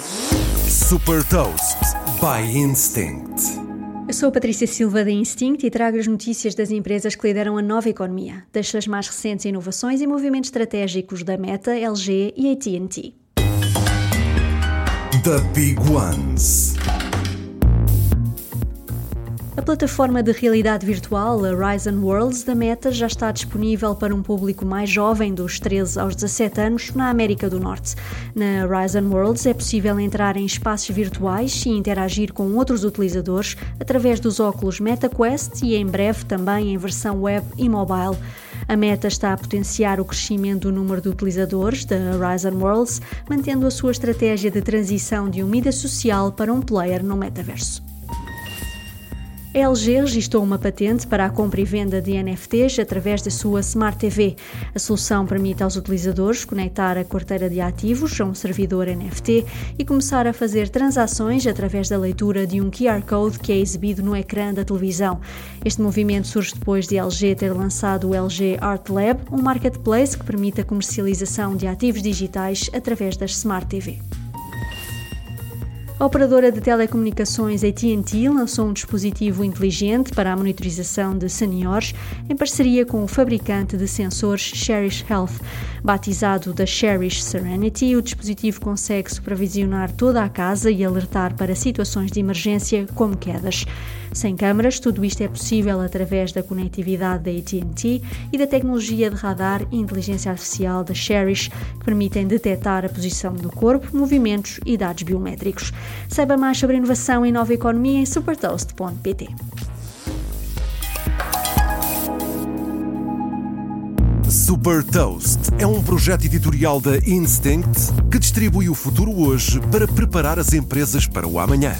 Super Toast by Instinct. Eu sou a Patrícia Silva da Instinct e trago as notícias das empresas que lideram a nova economia, das as mais recentes inovações e movimentos estratégicos da Meta, LG e AT&T. The Big Ones. A plataforma de realidade virtual Horizon Worlds da Meta já está disponível para um público mais jovem, dos 13 aos 17 anos, na América do Norte. Na Horizon Worlds é possível entrar em espaços virtuais e interagir com outros utilizadores através dos óculos MetaQuest e em breve também em versão web e mobile. A Meta está a potenciar o crescimento do número de utilizadores da Horizon Worlds, mantendo a sua estratégia de transição de um mídia social para um player no metaverso. LG registrou uma patente para a compra e venda de NFTs através da sua Smart TV. A solução permite aos utilizadores conectar a carteira de ativos a um servidor NFT e começar a fazer transações através da leitura de um QR Code que é exibido no ecrã da televisão. Este movimento surge depois de LG ter lançado o LG Art Lab, um marketplace que permite a comercialização de ativos digitais através das Smart TV. A operadora de telecomunicações AT&T lançou um dispositivo inteligente para a monitorização de seniores em parceria com o fabricante de sensores Cherish Health. Batizado da Cherish Serenity, o dispositivo consegue supervisionar toda a casa e alertar para situações de emergência como quedas. Sem câmaras, tudo isto é possível através da conectividade da AT&T e da tecnologia de radar e inteligência artificial da Cherish, que permitem detectar a posição do corpo, movimentos e dados biométricos. Saiba mais sobre inovação e nova economia em supertoast.pt. Super Toast é um projeto editorial da Instinct que distribui o futuro hoje para preparar as empresas para o amanhã.